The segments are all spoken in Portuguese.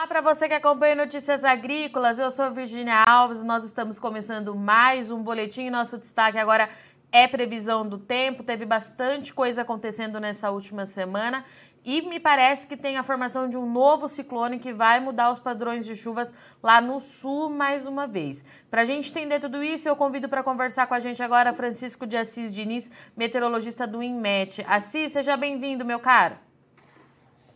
Olá para você que acompanha Notícias Agrícolas, eu sou Virginia Alves, nós estamos começando mais um boletim. Nosso destaque agora é previsão do tempo, teve bastante coisa acontecendo nessa última semana e me parece que tem a formação de um novo ciclone que vai mudar os padrões de chuvas lá no sul mais uma vez. Para a gente entender tudo isso, eu convido para conversar com a gente agora Francisco de Assis Diniz, meteorologista do INMET. Assis, seja bem-vindo, meu caro.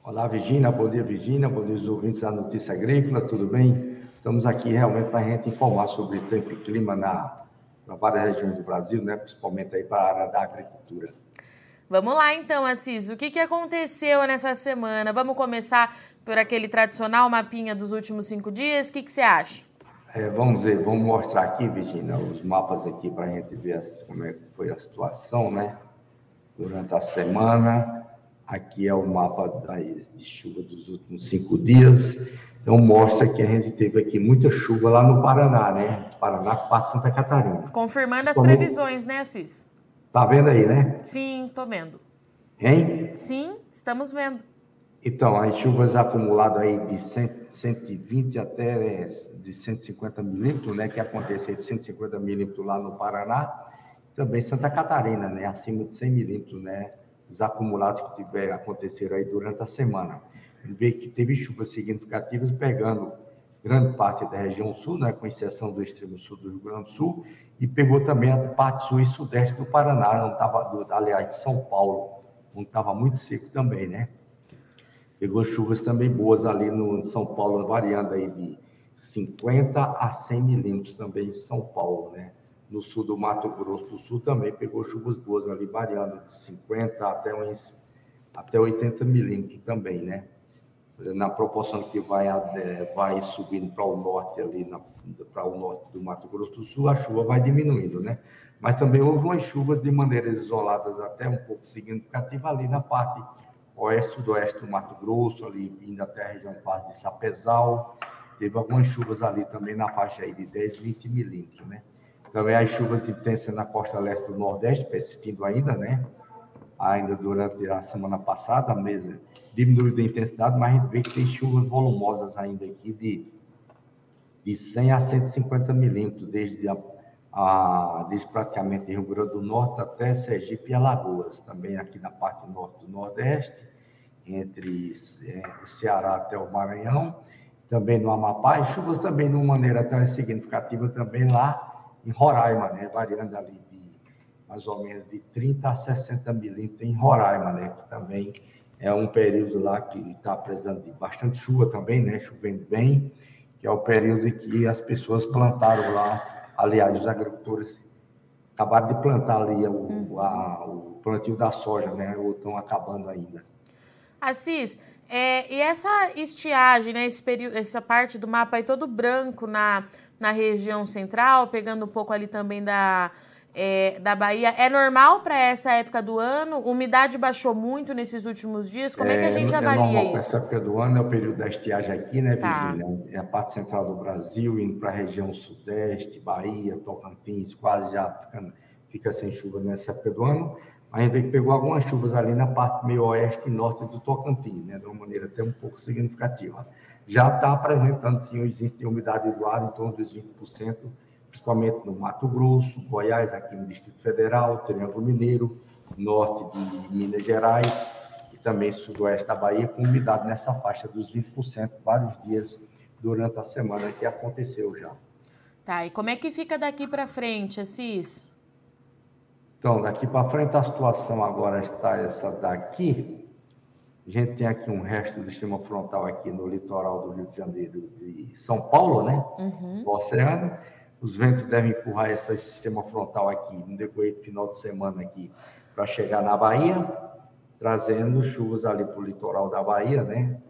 Olá, Virginia. Bom dia, Virginia. Bom dia, os ouvintes da Notícia Agrícola. Tudo bem? Estamos aqui realmente para a gente informar sobre tempo e clima na, na várias regiões do Brasil, né? principalmente aí para a área da agricultura. Vamos lá, então, Assis. O que, que aconteceu nessa semana? Vamos começar por aquele tradicional mapinha dos últimos cinco dias. O que, que você acha? É, vamos ver, vamos mostrar aqui, Virginia, os mapas aqui para a gente ver como é que foi a situação, né? Durante a semana. Aqui é o mapa de chuva dos últimos cinco dias. Então, mostra que a gente teve aqui muita chuva lá no Paraná, né? Paraná, parte de Santa Catarina. Confirmando as Como... previsões, né, Assis? Tá vendo aí, né? Sim, tô vendo. Hein? Sim, estamos vendo. Então, as chuvas acumuladas aí de 100, 120 até de 150 milímetros, né? Que aconteceu de 150 milímetros lá no Paraná. Também Santa Catarina, né? Acima de 100 milímetros, né? Os acumulados que tiver, aconteceram aí durante a semana. Ele vê que teve chuvas significativas pegando grande parte da região sul, né, com exceção do extremo sul do Rio Grande do Sul, e pegou também a parte sul e sudeste do Paraná, onde estava, aliás, de São Paulo, onde estava muito seco também, né? Pegou chuvas também boas ali no São Paulo, variando aí de 50 a 100 milímetros também em São Paulo, né? No sul do Mato Grosso do Sul também pegou chuvas boas ali, variando de 50 até uns até 80 milímetros também, né? Na proporção que vai, é, vai subindo para o norte ali, para o norte do Mato Grosso do Sul, a chuva vai diminuindo, né? Mas também houve umas chuvas de maneiras isoladas até um pouco significativa ali na parte oeste sudoeste do Mato Grosso, ali indo até a região de Sapezal. Teve algumas chuvas ali também na faixa aí de 10, 20 milímetros, né? Também as chuvas de intensa na costa leste do Nordeste, persistindo ainda, né? Ainda durante a semana passada, a mesa diminuiu de intensidade, mas a gente vê que tem chuvas volumosas ainda aqui de, de 100 a 150 milímetros, desde, a, a, desde praticamente Rio Grande do Norte até Sergipe e Alagoas, também aqui na parte norte do Nordeste, entre é, o Ceará até o Maranhão, também no Amapá, e chuvas também de uma maneira até significativa também lá em Roraima, né, variando ali de mais ou menos de 30 a 60 milímetros em Roraima, né, que também é um período lá que está precisando de bastante chuva também, né, chovendo bem, que é o período em que as pessoas plantaram lá, aliás, os agricultores acabaram de plantar ali o, uhum. a, o plantio da soja, né, ou estão acabando ainda. Assis, é, e essa estiagem, né, esse período, essa parte do mapa aí todo branco na na região central, pegando um pouco ali também da, é, da Bahia. É normal para essa época do ano? Umidade baixou muito nesses últimos dias? Como é, é que a gente é, avalia é isso? Essa época do ano é o período da estiagem aqui, né, tá. Virgínia? É a parte central do Brasil, indo para a região sudeste, Bahia, Tocantins, quase já fica, fica sem chuva nessa época do ano. A gente pegou algumas chuvas ali na parte meio oeste e norte do Tocantins, né, de uma maneira até um pouco significativa já está apresentando sim o índice de umidade do ar em torno dos 20%, principalmente no Mato Grosso, Goiás, aqui no Distrito Federal, Triângulo Mineiro, norte de Minas Gerais e também sudoeste da Bahia, com umidade nessa faixa dos 20%, vários dias durante a semana que aconteceu já. Tá, e como é que fica daqui para frente, Assis? Então, daqui para frente a situação agora está essa daqui, a gente tem aqui um resto do sistema frontal aqui no litoral do Rio de Janeiro e São Paulo, né? Uhum. No oceano. Os ventos devem empurrar esse sistema frontal aqui no decorrer do final de semana aqui para chegar na Bahia, trazendo chuvas ali para o litoral da Bahia, né?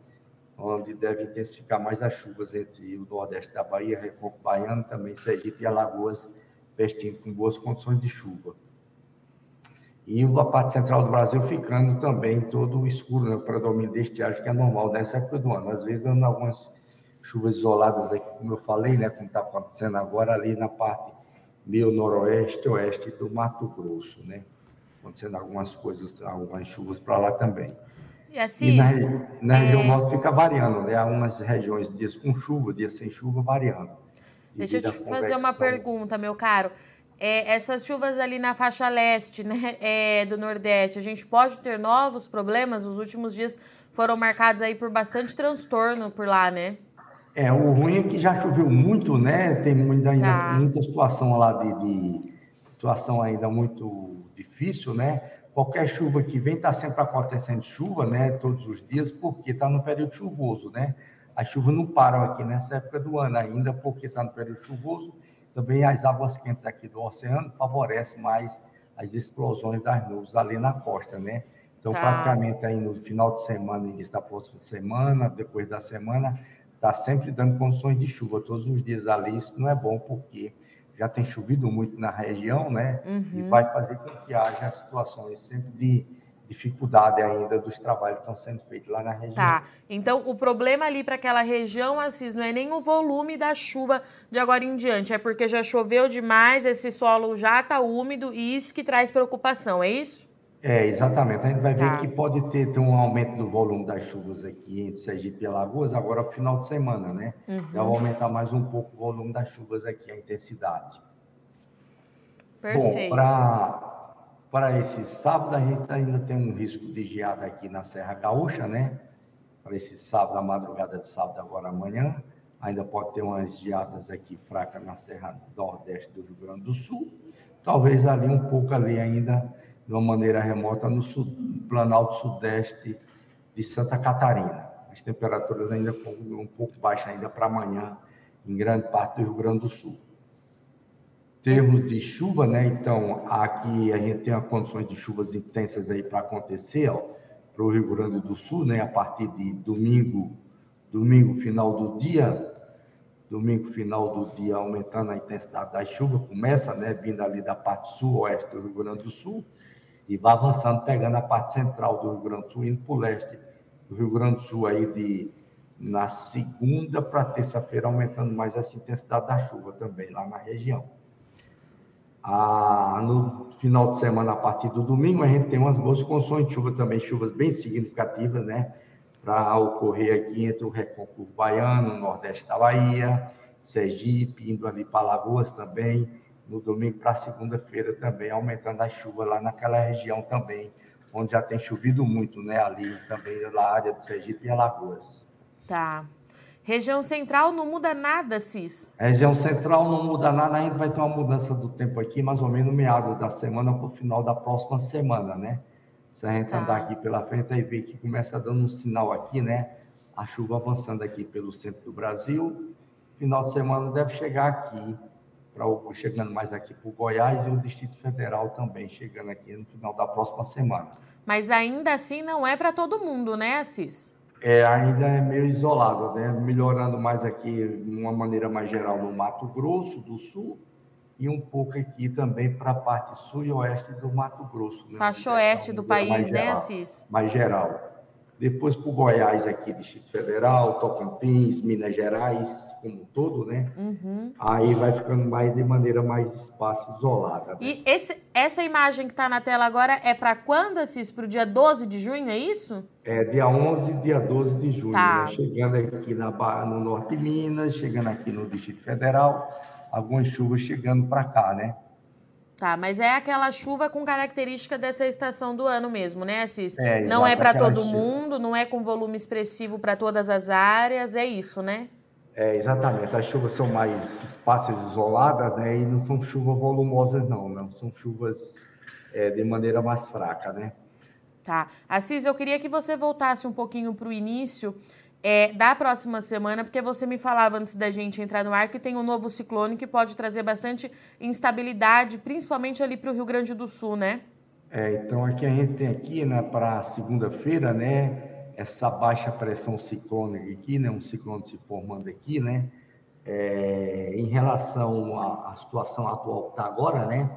Onde deve intensificar mais as chuvas entre o nordeste da Bahia, Recôncavo Baiano, também Sergipe e Alagoas, vestindo com boas condições de chuva e a parte central do Brasil ficando também todo escuro, né? o predomínio de estiagem, que é normal nessa época do ano. Às vezes dando algumas chuvas isoladas aqui, como eu falei, né? como está acontecendo agora ali na parte meio noroeste, oeste do Mato Grosso, né? Acontecendo algumas coisas, algumas chuvas para lá também. E, assim, e na, na região é... norte fica variando, né? Algumas regiões, dias com chuva, dias sem chuva, variando. Deixa eu te fazer uma pergunta, meu caro. É, essas chuvas ali na faixa leste né, é, do Nordeste, a gente pode ter novos problemas? Os últimos dias foram marcados aí por bastante transtorno por lá, né? É, o ruim é que já choveu muito, né? Tem muita, ainda, tá. muita situação lá de, de, situação ainda muito difícil, né? Qualquer chuva que vem está sempre acontecendo chuva, né? Todos os dias, porque está no período chuvoso, né? As chuvas não param aqui nessa época do ano ainda, porque está no período chuvoso. Também as águas quentes aqui do oceano favorecem mais as explosões das nuvens ali na costa, né? Então, tá. praticamente aí no final de semana, início da próxima semana, depois da semana, está sempre dando condições de chuva todos os dias ali. Isso não é bom porque já tem chovido muito na região, né? Uhum. E vai fazer com que haja situações sempre de dificuldade ainda dos trabalhos que estão sendo feitos lá na região. Tá. Então, o problema ali para aquela região, Assis, não é nem o volume da chuva de agora em diante, é porque já choveu demais, esse solo já está úmido e isso que traz preocupação, é isso? É, exatamente. A gente vai ver tá. que pode ter, ter, um aumento do volume das chuvas aqui entre Sergipe e Alagoas agora para o final de semana, né? Uhum. Já vai aumentar mais um pouco o volume das chuvas aqui, a intensidade. Perfeito. Bom, para esse sábado, a gente ainda tem um risco de geada aqui na Serra Gaúcha, né? Para esse sábado, a madrugada de sábado, agora amanhã. Ainda pode ter umas geadas aqui fracas na Serra Nordeste do Rio Grande do Sul. Talvez ali um pouco ali ainda de uma maneira remota no, sul, Planalto Sudeste de Santa Catarina. As temperaturas ainda um pouco baixas ainda para amanhã em grande parte do Rio Grande do Sul. Termos de chuva, né? Então, aqui a gente tem condições de chuvas intensas aí para acontecer, para o Rio Grande do Sul, né? A partir de domingo, domingo final do dia, domingo final do dia aumentando a intensidade da chuva, começa, né? Vindo ali da parte sul-oeste do Rio Grande do Sul e vai avançando, pegando a parte central do Rio Grande do Sul, indo para o leste do Rio Grande do Sul, aí de, na segunda para terça-feira, aumentando mais essa intensidade da chuva também, lá na região. No final de semana, a partir do domingo, a gente tem umas boas condições de chuva também, chuvas bem significativas, né? Para ocorrer aqui entre o Recôncavo Baiano, Nordeste da Bahia, Sergipe, indo ali para Lagoas também, no domingo para segunda-feira também, aumentando a chuva lá naquela região também, onde já tem chovido muito, né? Ali também na área de Sergipe e Alagoas. Tá. Região central não muda nada, Cis? região central não muda nada, ainda vai ter uma mudança do tempo aqui, mais ou menos no meado da semana para o final da próxima semana, né? Se a gente tá. andar aqui pela frente, aí vê que começa dando um sinal aqui, né? A chuva avançando aqui pelo centro do Brasil. Final de semana deve chegar aqui para o, chegando mais aqui para o Goiás e o Distrito Federal também, chegando aqui no final da próxima semana. Mas ainda assim não é para todo mundo, né, Assis? É, ainda é meio isolado, né? Melhorando mais aqui, de uma maneira mais geral, no Mato Grosso do Sul e um pouco aqui também para a parte sul e oeste do Mato Grosso. Né? Faixa oeste do país, né, Assis? Mais geral. Depois para o Goiás aqui, Distrito Federal, Tocantins, Minas Gerais, como um todo, né? Uhum. Aí vai ficando mais de maneira mais espaço isolada. Né? E esse, essa imagem que está na tela agora é para quando, Assis? Para o dia 12 de junho, é isso? É, dia 11 e dia 12 de junho. Tá. Né? Chegando aqui na, no norte de Minas, chegando aqui no Distrito Federal, algumas chuvas chegando para cá, né? Tá, mas é aquela chuva com característica dessa estação do ano mesmo, né, Assis? É, não é para todo chuva. mundo, não é com volume expressivo para todas as áreas, é isso, né? É, exatamente. As chuvas são mais espaços isoladas, né? E não são chuvas volumosas, não. Não são chuvas é, de maneira mais fraca, né? Tá. Assis, eu queria que você voltasse um pouquinho para o início é, da próxima semana, porque você me falava antes da gente entrar no ar que tem um novo ciclone que pode trazer bastante instabilidade, principalmente ali para o Rio Grande do Sul, né? É, então aqui a gente tem aqui, né, para segunda-feira, né? essa baixa pressão ciclônica aqui, né, um ciclone se formando aqui, né, é, em relação à, à, situação atual que está agora, né,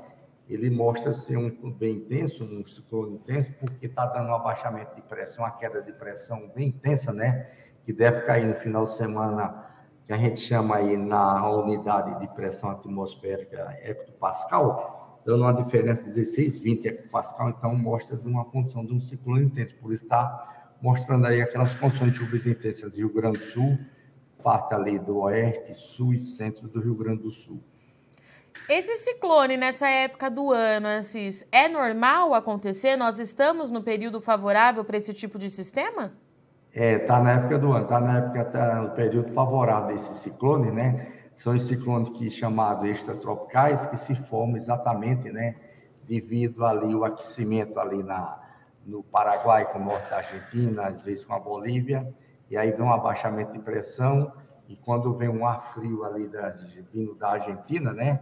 ele mostra ser um bem intenso, um ciclone intenso, porque está dando um abaixamento de pressão, uma queda de pressão bem intensa, né, que deve cair no final de semana, que a gente chama aí na unidade de pressão atmosférica hectopascal, dando uma diferença de 16, 20 hectopascal, então mostra de uma condição de um ciclone intenso, por isso está mostrando aí aquelas condições de chuvas intensas do Rio Grande do Sul, parte ali do oeste, sul e centro do Rio Grande do Sul. Esse ciclone nessa época do ano, Assis, é normal acontecer? Nós estamos no período favorável para esse tipo de sistema? É, tá na época do ano, está na época, tá no período favorável desse ciclone, né? São os ciclones que chamados extratropicais que se formam exatamente, né, devido ali o aquecimento ali na no Paraguai com o norte da Argentina, às vezes com a Bolívia, e aí vem um abaixamento de pressão e quando vem um ar frio ali da, vindo da Argentina, né,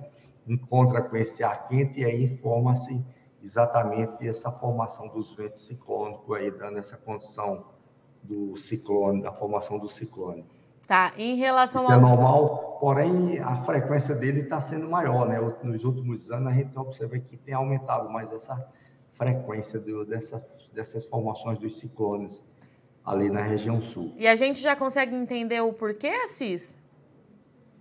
encontra com esse ar quente e aí forma-se exatamente essa formação dos ventos ciclônicos aí, dando essa condição do ciclone, da formação do ciclone. Tá, em relação Isso é normal, porém a frequência dele está sendo maior, né? Nos últimos anos a gente observa que tem aumentado mais essa frequência do, dessas, dessas formações dos ciclones ali na região sul. E a gente já consegue entender o porquê, Assis?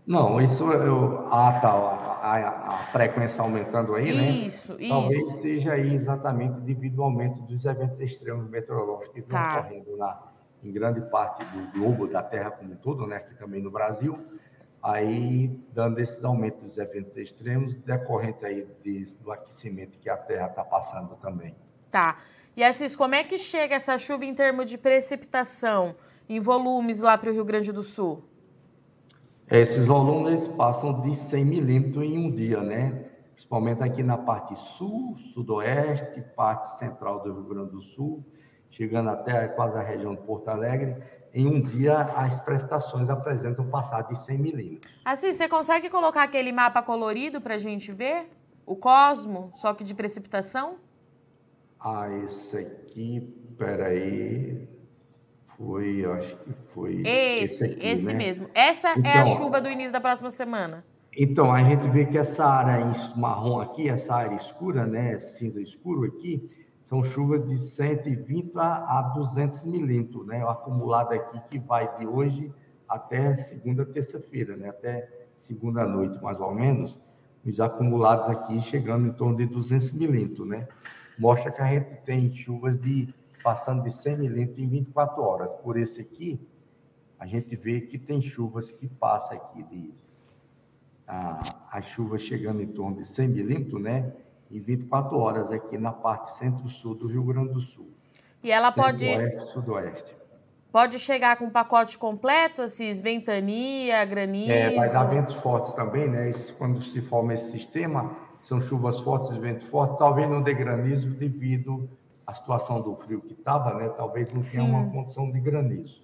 Não, isso eu, ah, tá, a, a, a frequência aumentando aí, né? Isso, isso. Talvez seja aí exatamente devido ao aumento dos eventos extremos meteorológicos que estão Tá. ocorrendo na, em grande parte do globo, da Terra como um todo, né? Aqui também no Brasil. Aí, dando esses aumentos dos eventos extremos, decorrente aí de- do aquecimento que a Terra está passando também. Tá. E Assis, como é que chega essa chuva em termos de precipitação, em volumes lá para o Rio Grande do Sul? Esses volumes passam de 100 milímetros em um dia, né? Principalmente aqui na parte sul, sudoeste, parte central do Rio Grande do Sul, chegando até quase a região de Porto Alegre. Em um dia, as precipitações apresentam passar de 100 milímetros. Assis, você consegue colocar aquele mapa colorido para a gente ver? O Cosmo, só que de precipitação? Ah, esse aqui, peraí, foi, acho que foi Esse, aqui, esse né? mesmo. Essa é a Então, chuva do início da próxima semana. Então, a gente vê que essa área marrom aqui, essa área escura, né, cinza escuro aqui, são chuvas de 120 a, a 200 milímetros, né, o acumulado aqui que vai de hoje até segunda, terça-feira, né, até segunda noite, mais ou menos, os acumulados aqui chegando em torno de 200 milímetros, né, mostra que a gente tem chuvas de passando de 100 milímetros em 24 horas. Por esse aqui, a gente vê que tem chuvas que passam aqui de a, a chuva chegando em torno de 100 milímetros, né? Em 24 horas aqui na parte centro-sul do Rio Grande do Sul. E ela pode, Centro-oeste, sudoeste. pode chegar com pacote completo, Assis? Ventania, granizo. É, vai dar ventos fortes também, né? Esse- quando se forma esse sistema, são chuvas fortes e ventos fortes. Talvez não dê granizo devido à situação do frio que estava, né? Talvez não tenha Sim. uma condição de granizo.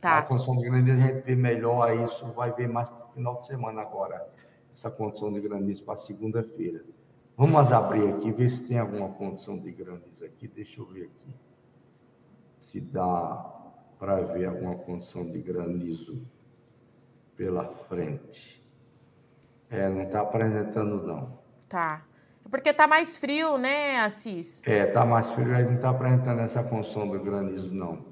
A Tá. condição de granizo a gente vê melhor, isso vai ver mais para o final de semana agora, essa condição de granizo para segunda-feira. Vamos abrir aqui, ver se tem alguma condição de granizo aqui. Deixa eu ver aqui. Se dá para ver alguma condição de granizo pela frente. É, não está apresentando, não. Tá. É Porque tá mais frio, né, Assis? É, está mais frio, aí não está apresentando essa condição do granizo, não.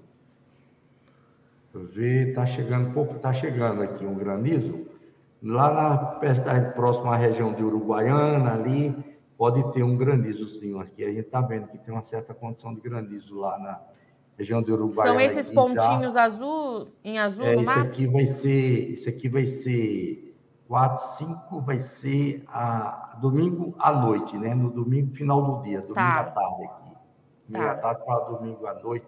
Deixa eu ver, está chegando, pouco está chegando aqui um granizo. Lá na próxima à região de Uruguaiana, ali, pode ter um granizo, sim. Aqui a gente está vendo que tem uma certa condição de granizo lá na região de Uruguaiana. São esses aqui já. pontinhos azul, em azul É, no esse mapa? aqui vai ser, esse aqui vai ser 4, 5, vai ser a, domingo à noite, né? No domingo, final do dia, domingo Tá. à tarde aqui. Domingo Tá. à tarde para domingo à noite,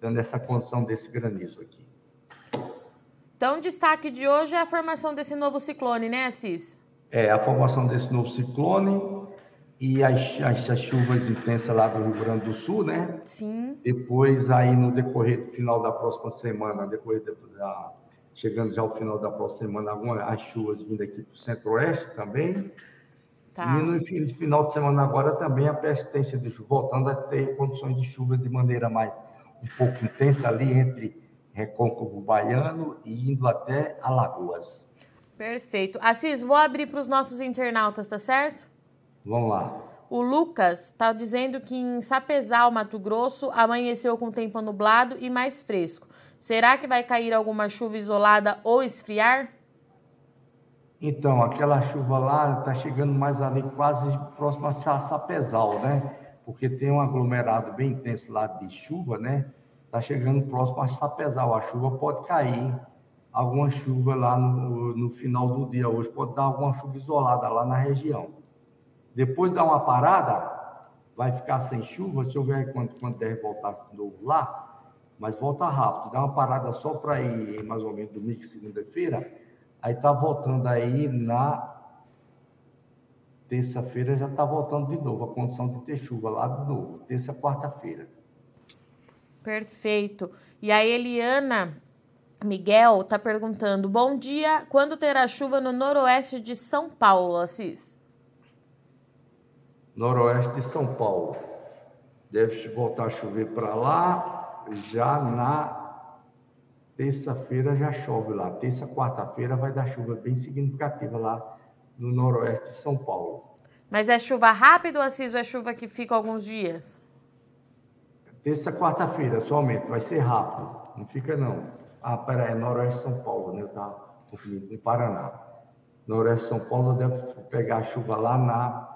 dando essa condição desse granizo aqui. Então, o destaque de hoje é a formação desse novo ciclone, né, Assis? É, a formação desse novo ciclone e as, as, as chuvas intensas lá do Rio Grande do Sul, né? Sim. Depois, aí no decorrer do final da próxima semana, decorrer da, chegando já ao final da próxima semana, algumas as chuvas vindo aqui para o centro-oeste também. Tá. E no final de semana agora também a persistência de chuva, voltando a ter condições de chuva de maneira mais um pouco intensa ali entre Recôncavo Baiano e indo até Alagoas. Perfeito. Assis, vou abrir para os nossos internautas, tá certo? Vamos lá. O Lucas está dizendo que em Sapezal, Mato Grosso, amanheceu com tempo nublado e mais fresco. Será que vai cair alguma chuva isolada ou esfriar? Então, aquela chuva lá está chegando mais ali, quase próximo a Sa- Sapezal, né? Porque tem um aglomerado bem intenso lá de chuva, né? está chegando próximo a Sapezal. A chuva pode cair, alguma chuva lá no, no final do dia hoje, pode dar alguma chuva isolada lá na região. Depois dá uma parada, vai ficar sem chuva, se houver quando, quando der voltar de novo lá, mas volta rápido, dá uma parada só para ir mais ou menos domingo, segunda-feira, aí está voltando aí na terça-feira já está voltando de novo a condição de ter chuva lá de novo, terça, quarta-feira. Perfeito. E a Eliana Miguel está perguntando: bom dia, quando terá chuva no noroeste de São Paulo, Assis? Noroeste de São Paulo. Deve voltar a chover para lá já na terça-feira já chove lá. Terça, quarta-feira vai dar chuva bem significativa lá no noroeste de São Paulo. Mas é chuva rápida, Assis, ou é chuva que fica alguns dias? Terça, quarta-feira somente, vai ser rápido. Não fica não. Ah, peraí, é Noroeste São Paulo, né? Eu estava confundindo, no Paraná. Noroeste São Paulo deve pegar chuva lá na,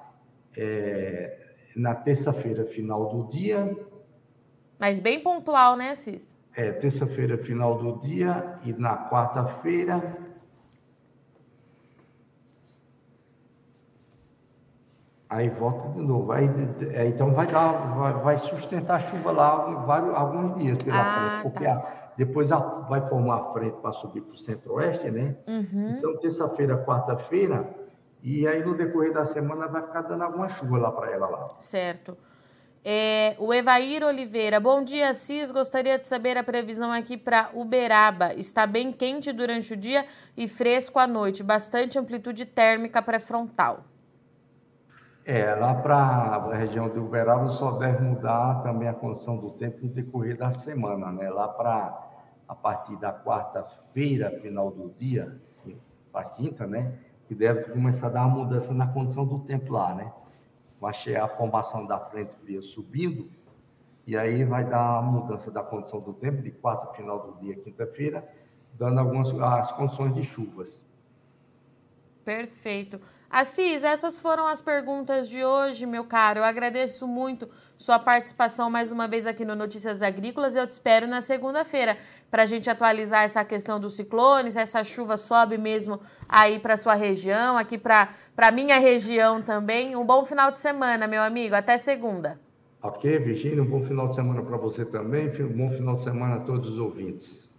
é, na terça-feira, final do dia. Mas bem pontual, né, Cis? É, terça-feira, final do dia, e na quarta-feira Aí volta de novo. Aí, é, então vai dar, vai, vai, sustentar a chuva lá vários, alguns dias pela ah, frente, porque tá. a, depois a, vai formar a frente para subir para o centro-oeste, né? Uhum. Então, terça-feira, quarta-feira, e aí no decorrer da semana vai ficar dando alguma chuva lá para ela lá. Certo. É, o Evair Oliveira, bom dia, Cis. Gostaria de saber a previsão aqui para Uberaba. Está bem quente durante o dia e fresco à noite, bastante amplitude térmica pré-frontal. É, lá para a região de Uberaba só deve mudar também a condição do tempo no decorrer da semana, né? Lá para a partir da quarta-feira, final do dia, para quinta, né? Que deve começar a dar uma mudança na condição do tempo lá, né? Chegar a formação da frente fria subindo, e aí vai dar uma mudança da condição do tempo de quarta, final do dia, quinta-feira, dando algumas as condições de chuvas. Perfeito. Assis, essas foram as perguntas de hoje, meu caro. Eu agradeço muito sua participação mais uma vez aqui no Notícias Agrícolas. Eu te espero na segunda-feira para a gente atualizar essa questão dos ciclones, essa chuva sobe mesmo aí para sua região, aqui para a minha região também. Um bom final de semana, meu amigo. Até segunda. Ok, Virginia, um bom final de semana para você também. Um bom final de semana a todos os ouvintes.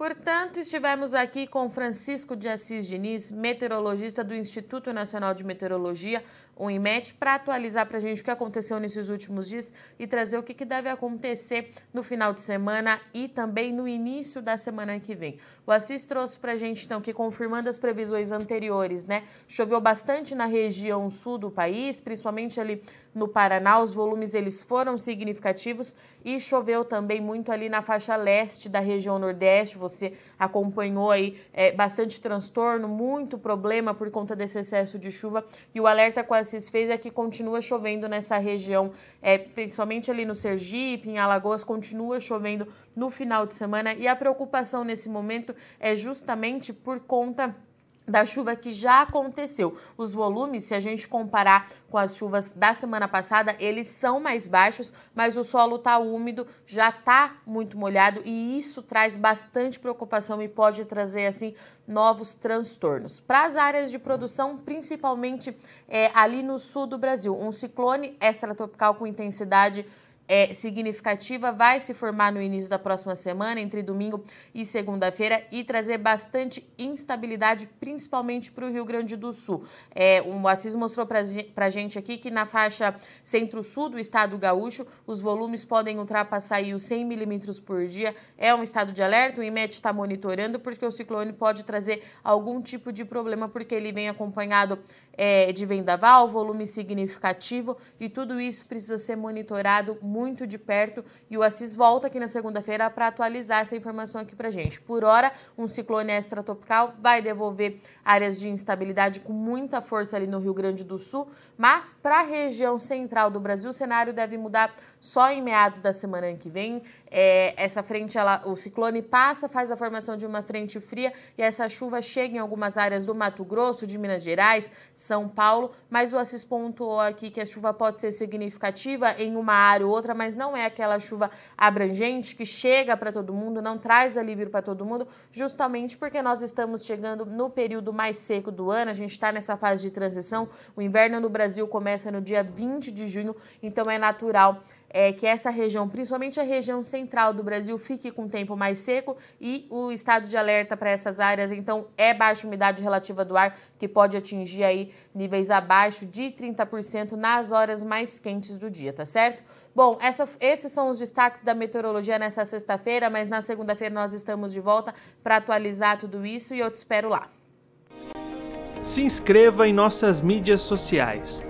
Portanto, estivemos aqui com Francisco de Assis Diniz, meteorologista do Instituto Nacional de Meteorologia, o IMET, para atualizar para a gente o que aconteceu nesses últimos dias e trazer o que, que deve acontecer no final de semana e também no início da semana que vem. O Assis trouxe para a gente, então, que confirmando as previsões anteriores, né? Choveu bastante na região sul do país, principalmente ali no Paraná, os volumes eles foram significativos e choveu também muito ali na faixa leste da região nordeste. Você acompanhou aí é, bastante transtorno, muito problema por conta desse excesso de chuva. E o alerta que a CIS fez é que continua chovendo nessa região, é, principalmente ali no Sergipe, em Alagoas, continua chovendo no final de semana. E a preocupação nesse momento é justamente por conta da chuva que já aconteceu. Os volumes, se a gente comparar com as chuvas da semana passada, eles são mais baixos, mas o solo está úmido, já está muito molhado e isso traz bastante preocupação e pode trazer assim novos transtornos. Para as áreas de produção, principalmente é, ali no sul do Brasil, um ciclone extratropical com intensidade é, significativa vai se formar no início da próxima semana, entre domingo e segunda-feira, e trazer bastante instabilidade, principalmente para o Rio Grande do Sul. É, o Assis mostrou para a gente aqui que na faixa centro-sul do estado gaúcho, os volumes podem ultrapassar os 100 milímetros por dia. É um estado de alerta, o IMET está monitorando, porque o ciclone pode trazer algum tipo de problema, porque ele vem acompanhado é, de vendaval, volume significativo, e tudo isso precisa ser monitorado muito de perto. E o Assis volta aqui na segunda-feira para atualizar essa informação aqui para gente. Por hora, um ciclone extratropical vai devolver áreas de instabilidade com muita força ali no Rio Grande do Sul, mas para a região central do Brasil, o cenário deve mudar só em meados da semana que vem. É, essa frente, ela, o ciclone passa, faz a formação de uma frente fria e essa chuva chega em algumas áreas do Mato Grosso, de Minas Gerais, São Paulo, mas o Assis pontuou aqui que a chuva pode ser significativa em uma área ou outra, mas não é aquela chuva abrangente que chega para todo mundo, não traz alívio para todo mundo, justamente porque nós estamos chegando no período mais seco do ano, a gente está nessa fase de transição, o inverno no Brasil começa no dia 20 de junho, então é natural é, que essa região, principalmente a região central do Brasil, fique com tempo mais seco e o estado de alerta para essas áreas, então, é baixa umidade relativa do ar, que pode atingir aí níveis abaixo de 30% nas horas mais quentes do dia, tá certo? Bom, essa, esses são os destaques da meteorologia nessa sexta-feira, mas na segunda-feira nós estamos de volta para atualizar tudo isso e eu te espero lá. Se inscreva em nossas mídias sociais.